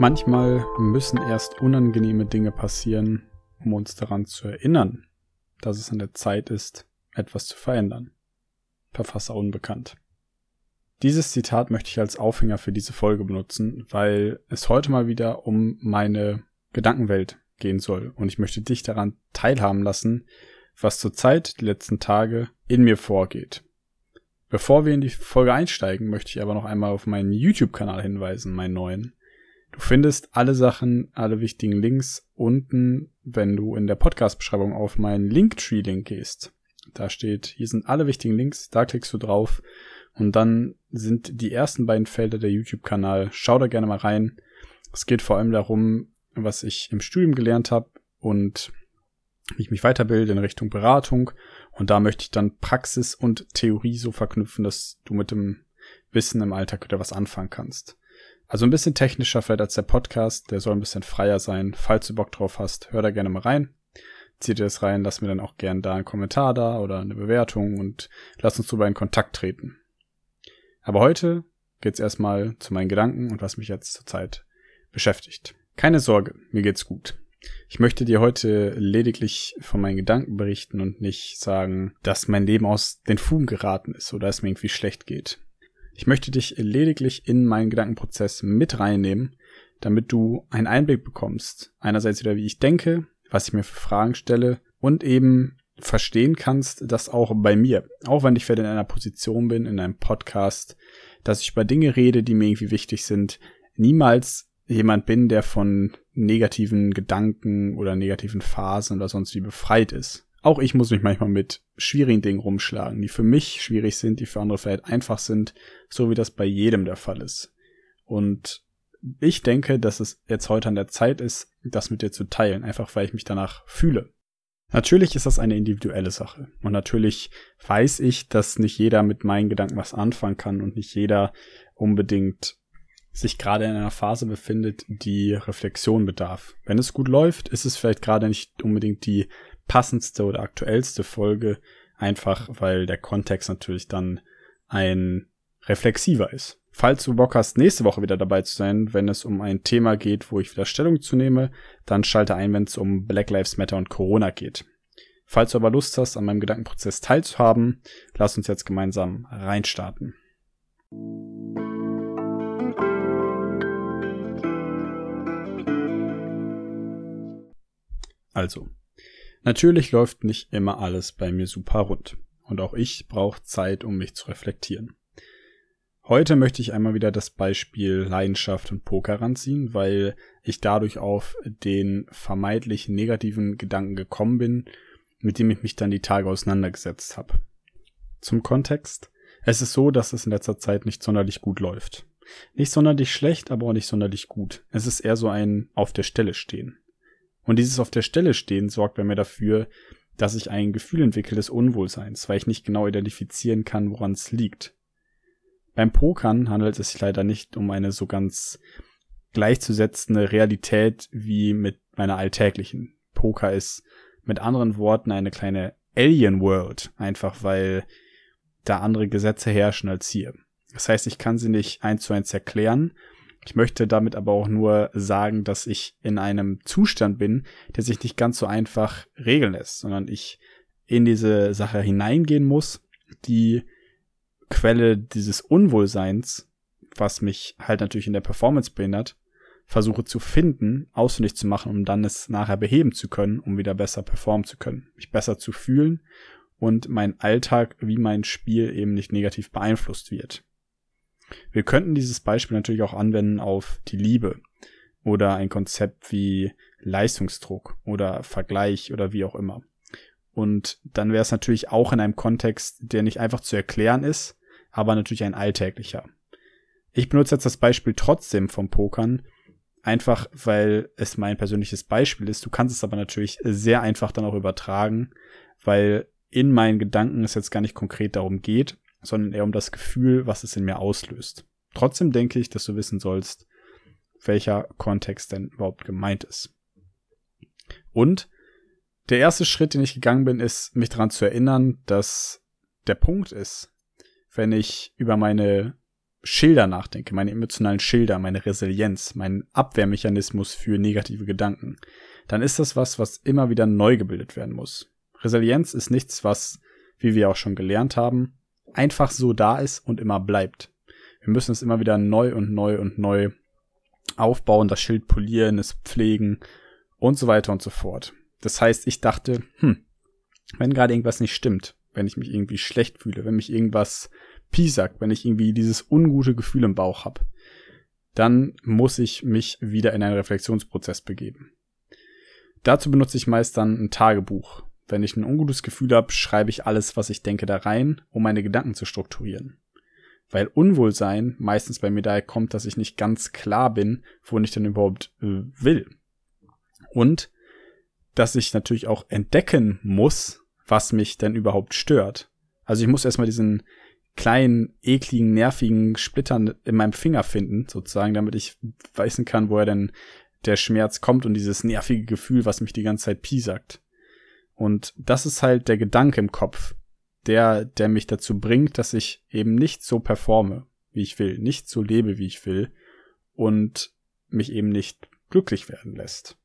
Manchmal müssen erst unangenehme Dinge passieren, um uns daran zu erinnern, dass es an der Zeit ist, etwas zu verändern. Verfasser unbekannt. Dieses Zitat möchte ich als Aufhänger für diese Folge benutzen, weil es heute mal wieder um meine Gedankenwelt gehen soll und ich möchte dich daran teilhaben lassen, was zurzeit die letzten Tage in mir vorgeht. Bevor wir in die Folge einsteigen, möchte ich aber noch einmal auf meinen YouTube-Kanal hinweisen, meinen neuen. Du findest alle Sachen, alle wichtigen Links unten, wenn du in der Podcast-Beschreibung auf meinen Linktree-Link gehst. Da steht, hier sind alle wichtigen Links, da klickst du drauf und dann sind die ersten beiden Felder der YouTube-Kanal. Schau da gerne mal rein. Es geht vor allem darum, was ich im Studium gelernt habe und wie ich mich weiterbilde in Richtung Beratung. Und da möchte ich dann Praxis und Theorie so verknüpfen, dass du mit dem Wissen im Alltag wieder was anfangen kannst. Also ein bisschen technischer vielleicht als der Podcast, der soll ein bisschen freier sein. Falls du Bock drauf hast, hör da gerne mal rein. Zieh dir das rein, lass mir dann auch gerne da einen Kommentar da oder eine Bewertung und lass uns drüber in Kontakt treten. Aber heute geht's erstmal zu meinen Gedanken und was mich jetzt zurzeit beschäftigt. Keine Sorge, mir geht's gut. Ich möchte dir heute lediglich von meinen Gedanken berichten und nicht sagen, dass mein Leben aus den Fugen geraten ist oder es mir irgendwie schlecht geht. Ich möchte dich lediglich in meinen Gedankenprozess mit reinnehmen, damit du einen Einblick bekommst. Einerseits wieder, wie ich denke, was ich mir für Fragen stelle und eben verstehen kannst, dass auch bei mir, auch wenn ich vielleicht in einer Position bin, in einem Podcast, dass ich über Dinge rede, die mir irgendwie wichtig sind, niemals jemand bin, der von negativen Gedanken oder negativen Phasen oder sonst wie befreit ist. Auch ich muss mich manchmal mit schwierigen Dingen rumschlagen, die für mich schwierig sind, die für andere vielleicht einfach sind, so wie das bei jedem der Fall ist. Und ich denke, dass es jetzt heute an der Zeit ist, das mit dir zu teilen, einfach weil ich mich danach fühle. Natürlich ist das eine individuelle Sache. Und natürlich weiß ich, dass nicht jeder mit meinen Gedanken was anfangen kann und nicht jeder unbedingt sich gerade in einer Phase befindet, die Reflexion bedarf. Wenn es gut läuft, ist es vielleicht gerade nicht unbedingt die passendste oder aktuellste Folge, einfach weil der Kontext natürlich dann ein reflexiver ist. Falls du Bock hast, nächste Woche wieder dabei zu sein, wenn es um ein Thema geht, wo ich wieder Stellung zu nehme, dann schalte ein, wenn es um Black Lives Matter und Corona geht. Falls du aber Lust hast, an meinem Gedankenprozess teilzuhaben, lass uns jetzt gemeinsam reinstarten. Also, natürlich läuft nicht immer alles bei mir super rund. Und auch ich brauche Zeit, um mich zu reflektieren. Heute möchte ich einmal wieder das Beispiel Leidenschaft und Poker ranziehen, weil ich dadurch auf den vermeintlich negativen Gedanken gekommen bin, mit dem ich mich dann die Tage auseinandergesetzt habe. Zum Kontext. Es ist so, dass es in letzter Zeit nicht sonderlich gut läuft. Nicht sonderlich schlecht, aber auch nicht sonderlich gut. Es ist eher so ein auf der Stelle stehen. Und dieses auf der Stelle stehen sorgt bei mir dafür, dass ich ein Gefühl entwickle des Unwohlseins, weil ich nicht genau identifizieren kann, woran es liegt. Beim Pokern handelt es sich leider nicht um eine so ganz gleichzusetzende Realität wie mit meiner alltäglichen. Poker ist mit anderen Worten eine kleine Alien World, einfach weil da andere Gesetze herrschen als hier. Das heißt, ich kann sie nicht eins zu eins erklären, ich möchte damit aber auch nur sagen, dass ich in einem Zustand bin, der sich nicht ganz so einfach regeln lässt, sondern ich in diese Sache hineingehen muss, die Quelle dieses Unwohlseins, was mich halt natürlich in der Performance behindert, versuche zu finden, ausfindig zu machen, um dann es nachher beheben zu können, um wieder besser performen zu können, mich besser zu fühlen und mein Alltag wie mein Spiel eben nicht negativ beeinflusst wird. Wir könnten dieses Beispiel natürlich auch anwenden auf die Liebe oder ein Konzept wie Leistungsdruck oder Vergleich oder wie auch immer. Und dann wäre es natürlich auch in einem Kontext, der nicht einfach zu erklären ist, aber natürlich ein alltäglicher. Ich benutze jetzt das Beispiel trotzdem vom Pokern, einfach weil es mein persönliches Beispiel ist. Du kannst es aber natürlich sehr einfach dann auch übertragen, weil in meinen Gedanken es jetzt gar nicht konkret darum geht, sondern eher um das Gefühl, was es in mir auslöst. Trotzdem denke ich, dass du wissen sollst, welcher Kontext denn überhaupt gemeint ist. Und der erste Schritt, den ich gegangen bin, ist, mich daran zu erinnern, dass der Punkt ist, wenn ich über meine Schilder nachdenke, meine emotionalen Schilder, meine Resilienz, mein Abwehrmechanismus für negative Gedanken, dann ist das was, was immer wieder neu gebildet werden muss. Resilienz ist nichts, was, wie wir auch schon gelernt haben, einfach so da ist und immer bleibt. Wir müssen es immer wieder neu und neu und neu aufbauen, das Schild polieren, es pflegen und so weiter und so fort. Das heißt, ich dachte, hm, wenn gerade irgendwas nicht stimmt, wenn ich mich irgendwie schlecht fühle, wenn mich irgendwas piesackt, wenn ich irgendwie dieses ungute Gefühl im Bauch habe, dann muss ich mich wieder in einen Reflexionsprozess begeben. Dazu benutze ich meist dann ein Tagebuch. Wenn ich ein ungutes Gefühl habe, schreibe ich alles, was ich denke, da rein, um meine Gedanken zu strukturieren. Weil Unwohlsein meistens bei mir daher kommt, dass ich nicht ganz klar bin, wohin ich denn überhaupt äh, will. Und dass ich natürlich auch entdecken muss, was mich denn überhaupt stört. Also ich muss erstmal diesen kleinen, ekligen, nervigen Splittern in meinem Finger finden, sozusagen, damit ich wissen kann, woher denn der Schmerz kommt und dieses nervige Gefühl, was mich die ganze Zeit piesackt. Und das ist halt der Gedanke im Kopf, der, der mich dazu bringt, dass ich eben nicht so performe, wie ich will, nicht so lebe, wie ich will und mich eben nicht glücklich werden lässt.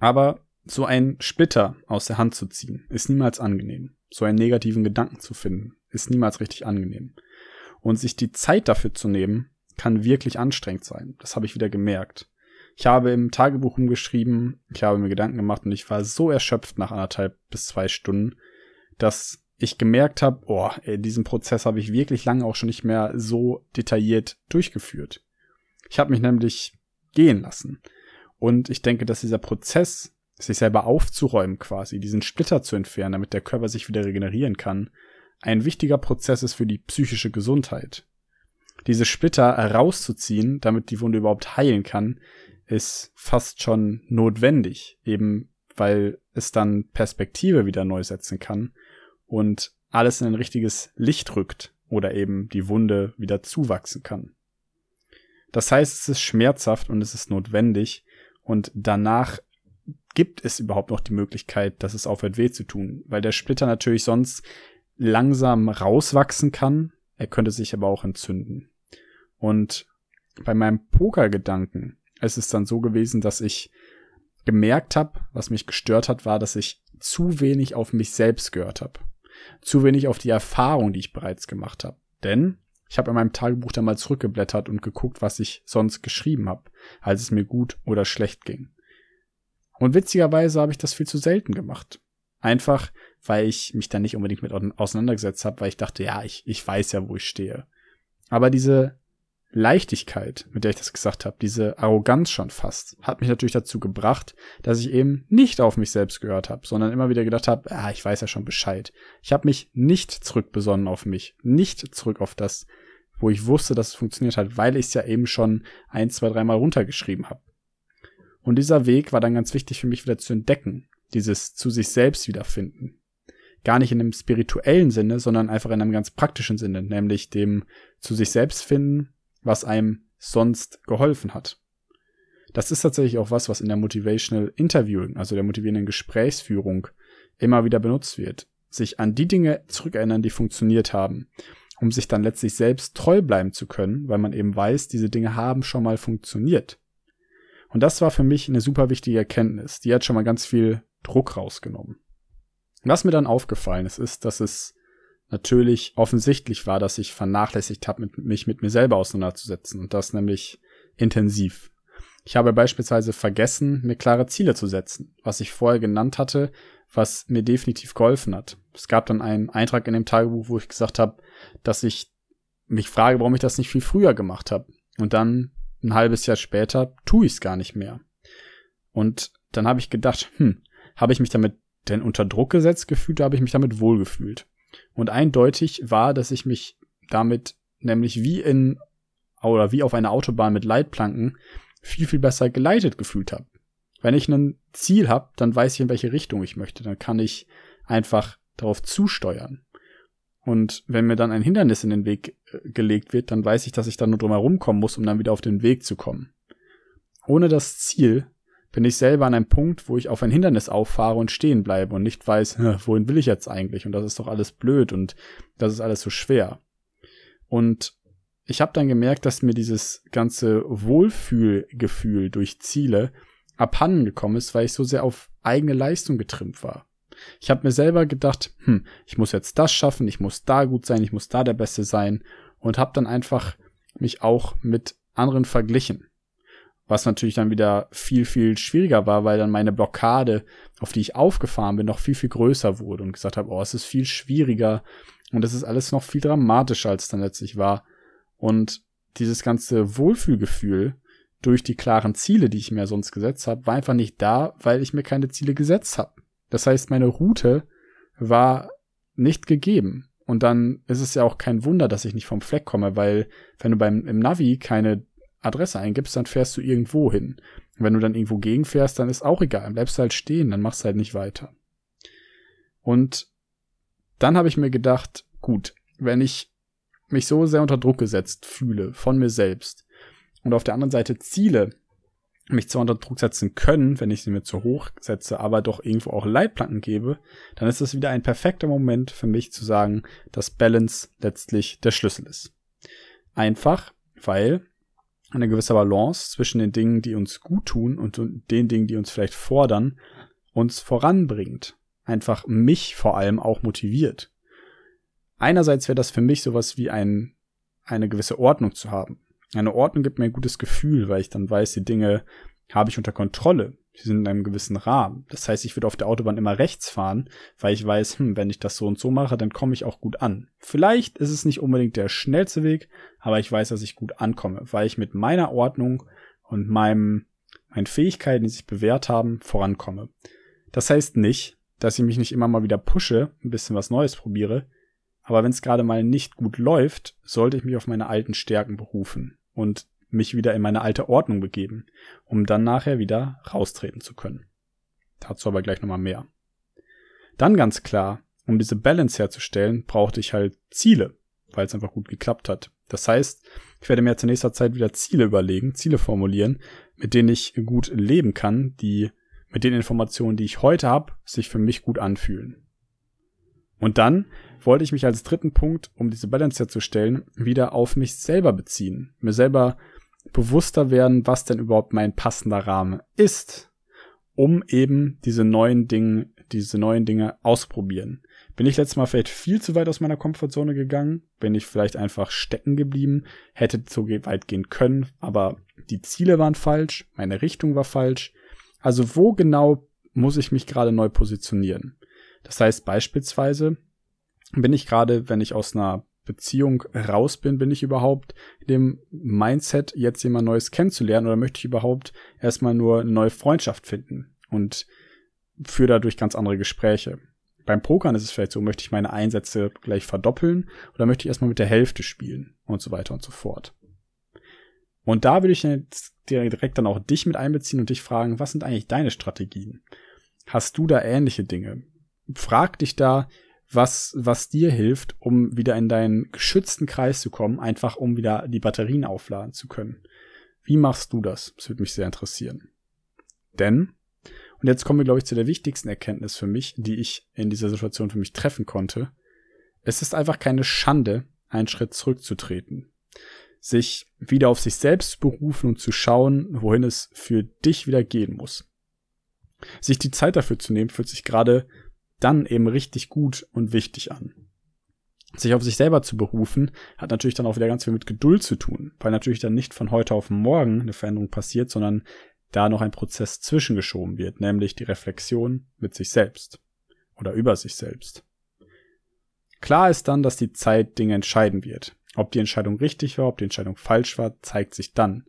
Aber so ein Splitter aus der Hand zu ziehen, ist niemals angenehm. So einen negativen Gedanken zu finden, ist niemals richtig angenehm. Und sich die Zeit dafür zu nehmen, kann wirklich anstrengend sein. Das habe ich wieder gemerkt. Ich habe im Tagebuch umgeschrieben, ich habe mir Gedanken gemacht und ich war so erschöpft nach anderthalb bis zwei Stunden, dass ich gemerkt habe, oh, diesen Prozess habe ich wirklich lange auch schon nicht mehr so detailliert durchgeführt. Ich habe mich nämlich gehen lassen. Und ich denke, dass dieser Prozess, sich selber aufzuräumen quasi, diesen Splitter zu entfernen, damit der Körper sich wieder regenerieren kann, ein wichtiger Prozess ist für die psychische Gesundheit. Diese Splitter rauszuziehen, damit die Wunde überhaupt heilen kann, ist fast schon notwendig, eben weil es dann Perspektive wieder neu setzen kann und alles in ein richtiges Licht rückt oder eben die Wunde wieder zuwachsen kann. Das heißt, es ist schmerzhaft und es ist notwendig und danach gibt es überhaupt noch die Möglichkeit, dass es aufhört weh zu tun, weil der Splitter natürlich sonst langsam rauswachsen kann. Er könnte sich aber auch entzünden. Und bei meinem Pokergedanken ist es dann so gewesen, dass ich gemerkt habe, was mich gestört hat, war, dass ich zu wenig auf mich selbst gehört habe. Zu wenig auf die Erfahrung, die ich bereits gemacht habe. Denn ich habe in meinem Tagebuch dann mal zurückgeblättert und geguckt, was ich sonst geschrieben habe, als es mir gut oder schlecht ging. Und witzigerweise habe ich das viel zu selten gemacht. Einfach, weil ich mich da nicht unbedingt mit auseinandergesetzt habe, weil ich dachte, ja, ich, ich weiß ja, wo ich stehe. Aber diese Leichtigkeit, mit der ich das gesagt habe, diese Arroganz schon fast, hat mich natürlich dazu gebracht, dass ich eben nicht auf mich selbst gehört habe, sondern immer wieder gedacht habe, ah, ich weiß ja schon Bescheid. Ich habe mich nicht zurückbesonnen auf mich, nicht zurück auf das, wo ich wusste, dass es funktioniert hat, weil ich es ja eben schon ein, zwei, dreimal runtergeschrieben habe. Und dieser Weg war dann ganz wichtig für mich wieder zu entdecken, dieses zu sich selbst wiederfinden. Gar nicht in einem spirituellen Sinne, sondern einfach in einem ganz praktischen Sinne, nämlich dem zu sich selbst finden, was einem sonst geholfen hat. Das ist tatsächlich auch was, was in der Motivational Interviewing, also der motivierenden Gesprächsführung, immer wieder benutzt wird. Sich an die Dinge zurückerinnern, die funktioniert haben, um sich dann letztlich selbst treu bleiben zu können, weil man eben weiß, diese Dinge haben schon mal funktioniert. Und das war für mich eine super wichtige Erkenntnis. Die hat schon mal ganz viel Druck rausgenommen. Was mir dann aufgefallen ist, ist, dass es natürlich offensichtlich war, dass ich vernachlässigt habe, mit, mich mit mir selber auseinanderzusetzen und das nämlich intensiv. Ich habe beispielsweise vergessen, mir klare Ziele zu setzen, was ich vorher genannt hatte, was mir definitiv geholfen hat. Es gab dann einen Eintrag in dem Tagebuch, wo ich gesagt habe, dass ich mich frage, warum ich das nicht viel früher gemacht habe. Und dann ein halbes Jahr später tue ich es gar nicht mehr. Und dann habe ich gedacht, hm, habe ich mich damit denn unter Druck gesetzt gefühlt, habe ich mich damit wohlgefühlt. Und eindeutig war, dass ich mich damit nämlich wie in oder wie auf einer Autobahn mit Leitplanken viel, viel besser geleitet gefühlt habe. Wenn ich ein Ziel habe, dann weiß ich, in welche Richtung ich möchte. Dann kann ich einfach darauf zusteuern. Und wenn mir dann ein Hindernis in den Weg äh, gelegt wird, dann weiß ich, dass ich dann nur drum herum kommen muss, um dann wieder auf den Weg zu kommen. Ohne das Ziel bin ich selber an einem Punkt, wo ich auf ein Hindernis auffahre und stehen bleibe und nicht weiß, wohin will ich jetzt eigentlich? Und das ist doch alles blöd und das ist alles so schwer. Und ich habe dann gemerkt, dass mir dieses ganze Wohlfühlgefühl durch Ziele abhanden gekommen ist, weil ich so sehr auf eigene Leistung getrimmt war. Ich habe mir selber gedacht, hm, ich muss jetzt das schaffen, ich muss da gut sein, ich muss da der Beste sein und habe dann einfach mich auch mit anderen verglichen. Was natürlich dann wieder viel, viel schwieriger war, weil dann meine Blockade, auf die ich aufgefahren bin, noch viel, viel größer wurde und gesagt habe, oh, es ist viel schwieriger und es ist alles noch viel dramatischer, als es dann letztlich war. Und dieses ganze Wohlfühlgefühl durch die klaren Ziele, die ich mir sonst gesetzt habe, war einfach nicht da, weil ich mir keine Ziele gesetzt habe. Das heißt, meine Route war nicht gegeben. Und dann ist es ja auch kein Wunder, dass ich nicht vom Fleck komme, weil wenn du beim im Navi keine Adresse eingibst, dann fährst du irgendwo hin. Wenn du dann irgendwo gegenfährst, dann ist auch egal, dann bleibst halt stehen, dann machst du halt nicht weiter. Und dann habe ich mir gedacht, gut, wenn ich mich so sehr unter Druck gesetzt fühle von mir selbst und auf der anderen Seite Ziele mich zwar unter Druck setzen können, wenn ich sie mir zu hoch setze, aber doch irgendwo auch Leitplanken gebe, dann ist es wieder ein perfekter Moment für mich zu sagen, dass Balance letztlich der Schlüssel ist. Einfach, weil eine gewisse Balance zwischen den Dingen, die uns gut tun und den Dingen, die uns vielleicht fordern, uns voranbringt. Einfach mich vor allem auch motiviert. Einerseits wäre das für mich sowas wie ein, eine gewisse Ordnung zu haben. Eine Ordnung gibt mir ein gutes Gefühl, weil ich dann weiß, die Dinge habe ich unter Kontrolle. Sie sind in einem gewissen Rahmen. Das heißt, ich würde auf der Autobahn immer rechts fahren, weil ich weiß, hm, wenn ich das so und so mache, dann komme ich auch gut an. Vielleicht ist es nicht unbedingt der schnellste Weg, aber ich weiß, dass ich gut ankomme, weil ich mit meiner Ordnung und meinem, meinen Fähigkeiten, die sich bewährt haben, vorankomme. Das heißt nicht, dass ich mich nicht immer mal wieder pushe, ein bisschen was Neues probiere, aber wenn es gerade mal nicht gut läuft, sollte ich mich auf meine alten Stärken berufen und mich wieder in meine alte Ordnung begeben, um dann nachher wieder raustreten zu können. Dazu aber gleich nochmal mehr. Dann ganz klar, um diese Balance herzustellen, brauchte ich halt Ziele, weil es einfach gut geklappt hat. Das heißt, ich werde mir zu nächster Zeit wieder Ziele überlegen, Ziele formulieren, mit denen ich gut leben kann, die mit den Informationen, die ich heute habe, sich für mich gut anfühlen. Und dann wollte ich mich als dritten Punkt, um diese Balance herzustellen, wieder auf mich selber beziehen. Mir selber bewusster werden, was denn überhaupt mein passender Rahmen ist, um eben diese neuen Dinge, diese neuen Dinge ausprobieren. Bin ich letztes Mal vielleicht viel zu weit aus meiner Komfortzone gegangen? Bin ich vielleicht einfach stecken geblieben? Hätte so weit gehen können, aber die Ziele waren falsch, meine Richtung war falsch. Also wo genau muss ich mich gerade neu positionieren? Das heißt beispielsweise, bin ich gerade, wenn ich aus einer Beziehung raus bin, bin ich überhaupt in dem Mindset, jetzt jemand Neues kennenzulernen oder möchte ich überhaupt erstmal nur eine neue Freundschaft finden und führe dadurch ganz andere Gespräche. Beim Pokern ist es vielleicht so, möchte ich meine Einsätze gleich verdoppeln oder möchte ich erstmal mit der Hälfte spielen und so weiter und so fort. Und da würde ich jetzt direkt dann auch dich mit einbeziehen und dich fragen, was sind eigentlich deine Strategien? Hast du da ähnliche Dinge? Frag dich da, was, was dir hilft, um wieder in deinen geschützten Kreis zu kommen, einfach um wieder die Batterien aufladen zu können. Wie machst du das? Das würde mich sehr interessieren. Denn, und jetzt kommen wir, glaube ich, zu der wichtigsten Erkenntnis für mich, die ich in dieser Situation für mich treffen konnte. Es ist einfach keine Schande, einen Schritt zurückzutreten. Sich wieder auf sich selbst berufen und zu schauen, wohin es für dich wieder gehen muss. Sich die Zeit dafür zu nehmen, fühlt sich gerade dann eben richtig gut und wichtig an. Sich auf sich selber zu berufen, hat natürlich dann auch wieder ganz viel mit Geduld zu tun, weil natürlich dann nicht von heute auf morgen eine Veränderung passiert, sondern da noch ein Prozess zwischengeschoben wird, nämlich die Reflexion mit sich selbst oder über sich selbst. Klar ist dann, dass die Zeit Dinge entscheiden wird. Ob die Entscheidung richtig war, ob die Entscheidung falsch war, zeigt sich dann.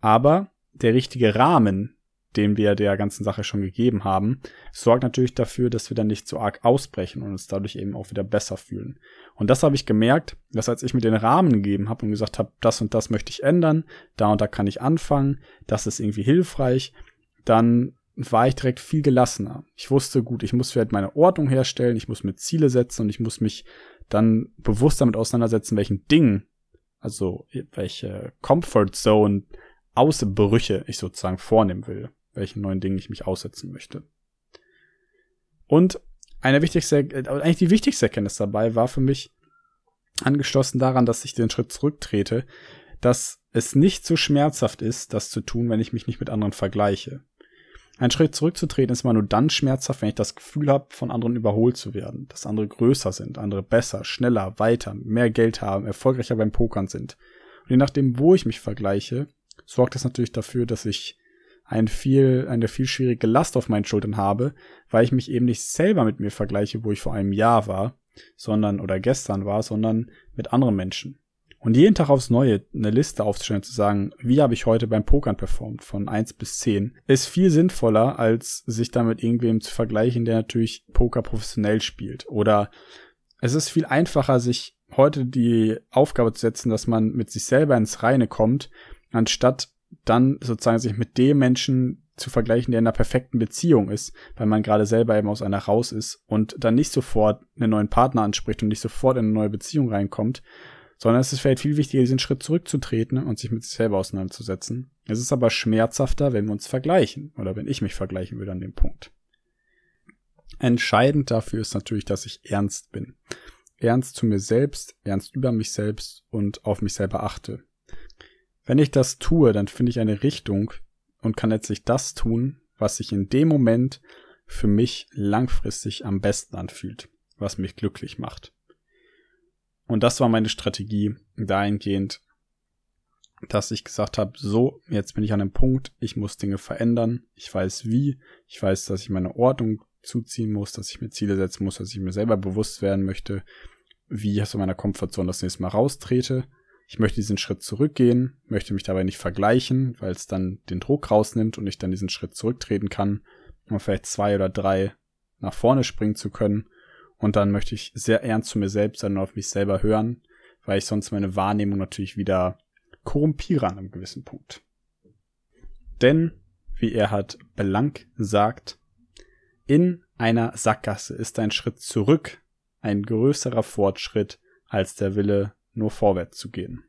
Aber der richtige Rahmen, den wir der ganzen Sache schon gegeben haben, sorgt natürlich dafür, dass wir dann nicht so arg ausbrechen und uns dadurch eben auch wieder besser fühlen. Und das habe ich gemerkt, dass als ich mir den Rahmen gegeben habe und gesagt habe, das und das möchte ich ändern, da und da kann ich anfangen, das ist irgendwie hilfreich, dann war ich direkt viel gelassener. Ich wusste, gut, ich muss vielleicht meine Ordnung herstellen, ich muss mir Ziele setzen und ich muss mich dann bewusst damit auseinandersetzen, welchen Dingen, also welche Comfort Zone Ausbrüche ich sozusagen vornehmen will welchen neuen Dingen ich mich aussetzen möchte. Und eine wichtigste, äh, eigentlich die wichtigste Erkenntnis dabei war für mich, angeschlossen daran, dass ich den Schritt zurücktrete, dass es nicht so schmerzhaft ist, das zu tun, wenn ich mich nicht mit anderen vergleiche. Ein Schritt zurückzutreten ist immer nur dann schmerzhaft, wenn ich das Gefühl habe, von anderen überholt zu werden, dass andere größer sind, andere besser, schneller, weiter, mehr Geld haben, erfolgreicher beim Pokern sind. Und je nachdem, wo ich mich vergleiche, sorgt das natürlich dafür, dass ich ein viel, eine viel schwierige Last auf meinen Schultern habe, weil ich mich eben nicht selber mit mir vergleiche, wo ich vor einem Jahr war, sondern oder gestern war, sondern mit anderen Menschen. Und jeden Tag aufs Neue eine Liste aufzustellen, zu sagen, wie habe ich heute beim Pokern performt, von eins bis zehn, ist viel sinnvoller, als sich damit irgendwem zu vergleichen, der natürlich Poker professionell spielt. Oder es ist viel einfacher, sich heute die Aufgabe zu setzen, dass man mit sich selber ins Reine kommt, anstatt dann sozusagen sich mit dem Menschen zu vergleichen, der in einer perfekten Beziehung ist, weil man gerade selber eben aus einer raus ist und dann nicht sofort einen neuen Partner anspricht und nicht sofort in eine neue Beziehung reinkommt, sondern es ist vielleicht viel wichtiger, diesen Schritt zurückzutreten und sich mit sich selber auseinanderzusetzen. Es ist aber schmerzhafter, wenn wir uns vergleichen oder wenn ich mich vergleichen würde an dem Punkt. Entscheidend dafür ist natürlich, dass ich ernst bin. Ernst zu mir selbst, ernst über mich selbst und auf mich selber achte. Wenn ich das tue, dann finde ich eine Richtung und kann letztlich das tun, was sich in dem Moment für mich langfristig am besten anfühlt, was mich glücklich macht. Und das war meine Strategie dahingehend, dass ich gesagt habe, so, jetzt bin ich an einem Punkt, ich muss Dinge verändern, ich weiß wie, ich weiß, dass ich meine Ordnung zuziehen muss, dass ich mir Ziele setzen muss, dass ich mir selber bewusst werden möchte, wie ich aus meiner Komfortzone das nächste Mal raustrete. Ich möchte diesen Schritt zurückgehen, möchte mich dabei nicht vergleichen, weil es dann den Druck rausnimmt und ich dann diesen Schritt zurücktreten kann, um vielleicht zwei oder drei nach vorne springen zu können und dann möchte ich sehr ernst zu mir selbst sein und auf mich selber hören, weil ich sonst meine Wahrnehmung natürlich wieder korrumpiere an einem gewissen Punkt. Denn, wie er hat Blank sagt, in einer Sackgasse ist ein Schritt zurück ein größerer Fortschritt als der Wille, nur vorwärts zu gehen.